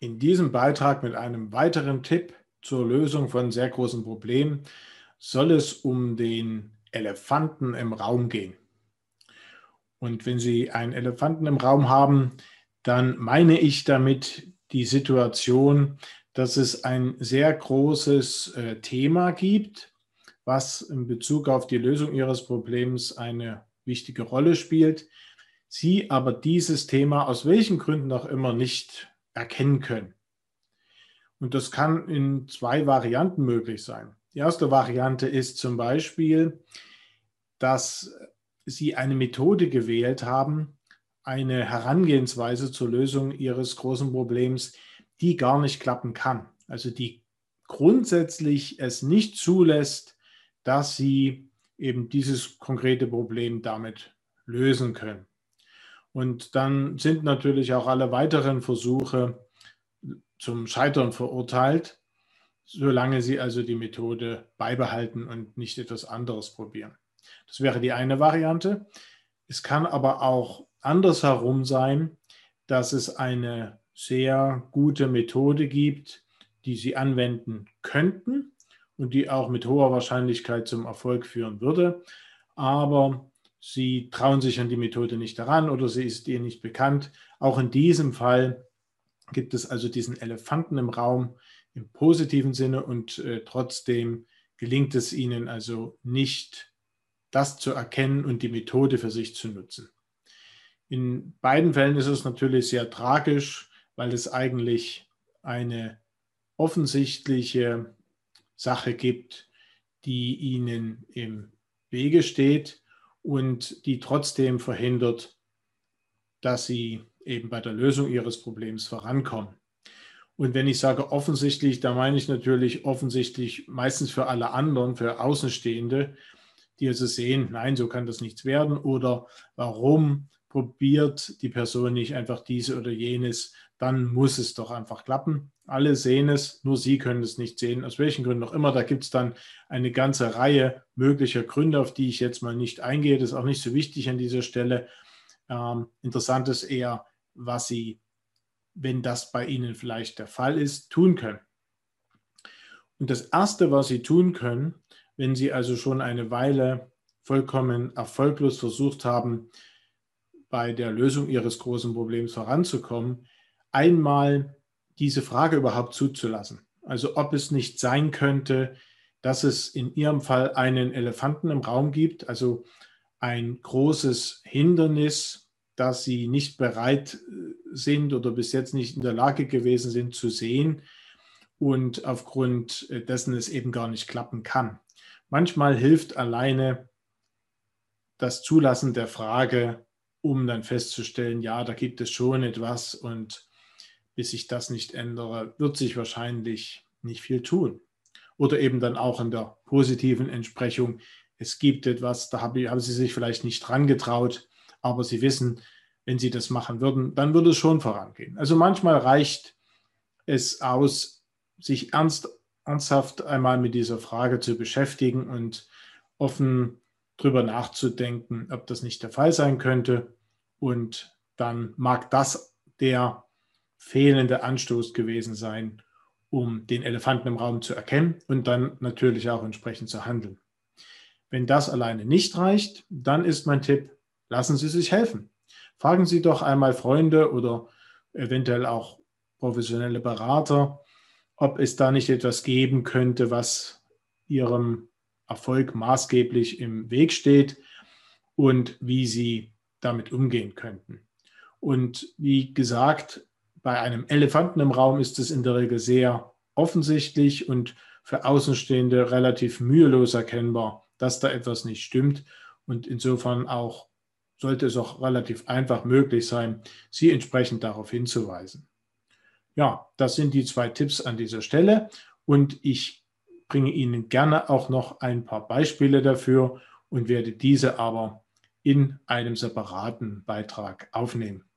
in diesem Beitrag mit einem weiteren Tipp zur Lösung von sehr großen Problemen soll es um den Elefanten im Raum gehen. Und wenn Sie einen Elefanten im Raum haben, dann meine ich damit die Situation, dass es ein sehr großes äh, Thema gibt, was in Bezug auf die Lösung Ihres Problems eine wichtige Rolle spielt. Sie aber dieses Thema aus welchen Gründen auch immer nicht erkennen können. Und das kann in zwei Varianten möglich sein. Die erste Variante ist zum Beispiel, dass Sie eine Methode gewählt haben, eine Herangehensweise zur Lösung Ihres großen Problems, die gar nicht klappen kann. Also die grundsätzlich es nicht zulässt, dass Sie eben dieses konkrete Problem damit lösen können. Und dann sind natürlich auch alle weiteren Versuche zum Scheitern verurteilt, solange sie also die Methode beibehalten und nicht etwas anderes probieren. Das wäre die eine Variante. Es kann aber auch andersherum sein, dass es eine sehr gute Methode gibt, die Sie anwenden könnten und die auch mit hoher Wahrscheinlichkeit zum Erfolg führen würde. Aber Sie trauen sich an die Methode nicht daran oder sie ist Ihnen nicht bekannt. Auch in diesem Fall gibt es also diesen Elefanten im Raum im positiven Sinne und äh, trotzdem gelingt es Ihnen also nicht, das zu erkennen und die Methode für sich zu nutzen. In beiden Fällen ist es natürlich sehr tragisch, weil es eigentlich eine offensichtliche Sache gibt, die Ihnen im Wege steht und die trotzdem verhindert, dass Sie eben bei der Lösung Ihres Problems vorankommen. Und wenn ich sage offensichtlich, da meine ich natürlich offensichtlich meistens für alle anderen, für Außenstehende, die also sehen, nein, so kann das nichts werden oder warum probiert die Person nicht einfach diese oder jenes, dann muss es doch einfach klappen. Alle sehen es, nur Sie können es nicht sehen. Aus welchen Gründen auch immer. Da gibt es dann eine ganze Reihe möglicher Gründe, auf die ich jetzt mal nicht eingehe. Das ist auch nicht so wichtig an dieser Stelle. Ähm, interessant ist eher, was Sie, wenn das bei Ihnen vielleicht der Fall ist, tun können. Und das Erste, was Sie tun können, wenn Sie also schon eine Weile vollkommen erfolglos versucht haben, bei der Lösung ihres großen Problems voranzukommen, einmal diese Frage überhaupt zuzulassen. Also ob es nicht sein könnte, dass es in Ihrem Fall einen Elefanten im Raum gibt, also ein großes Hindernis, das Sie nicht bereit äh, sind oder bis jetzt nicht in der Lage gewesen sind zu sehen und aufgrund äh, dessen es eben gar nicht klappen kann. Manchmal hilft alleine das Zulassen der Frage, um dann festzustellen, ja, da gibt es schon etwas und bis ich das nicht ändere, wird sich wahrscheinlich nicht viel tun. Oder eben dann auch in der positiven Entsprechung, es gibt etwas, da haben Sie sich vielleicht nicht dran getraut, aber Sie wissen, wenn Sie das machen würden, dann würde es schon vorangehen. Also manchmal reicht es aus, sich ernst, ernsthaft einmal mit dieser Frage zu beschäftigen und offen drüber nachzudenken, ob das nicht der Fall sein könnte. Und dann mag das der fehlende Anstoß gewesen sein, um den Elefanten im Raum zu erkennen und dann natürlich auch entsprechend zu handeln. Wenn das alleine nicht reicht, dann ist mein Tipp, lassen Sie sich helfen. Fragen Sie doch einmal Freunde oder eventuell auch professionelle Berater, ob es da nicht etwas geben könnte, was Ihrem Erfolg maßgeblich im Weg steht und wie Sie damit umgehen könnten. Und wie gesagt, bei einem Elefanten im Raum ist es in der Regel sehr offensichtlich und für Außenstehende relativ mühelos erkennbar, dass da etwas nicht stimmt. Und insofern auch sollte es auch relativ einfach möglich sein, Sie entsprechend darauf hinzuweisen. Ja, das sind die zwei Tipps an dieser Stelle. Und ich bringe Ihnen gerne auch noch ein paar Beispiele dafür und werde diese aber in einem separaten Beitrag aufnehmen.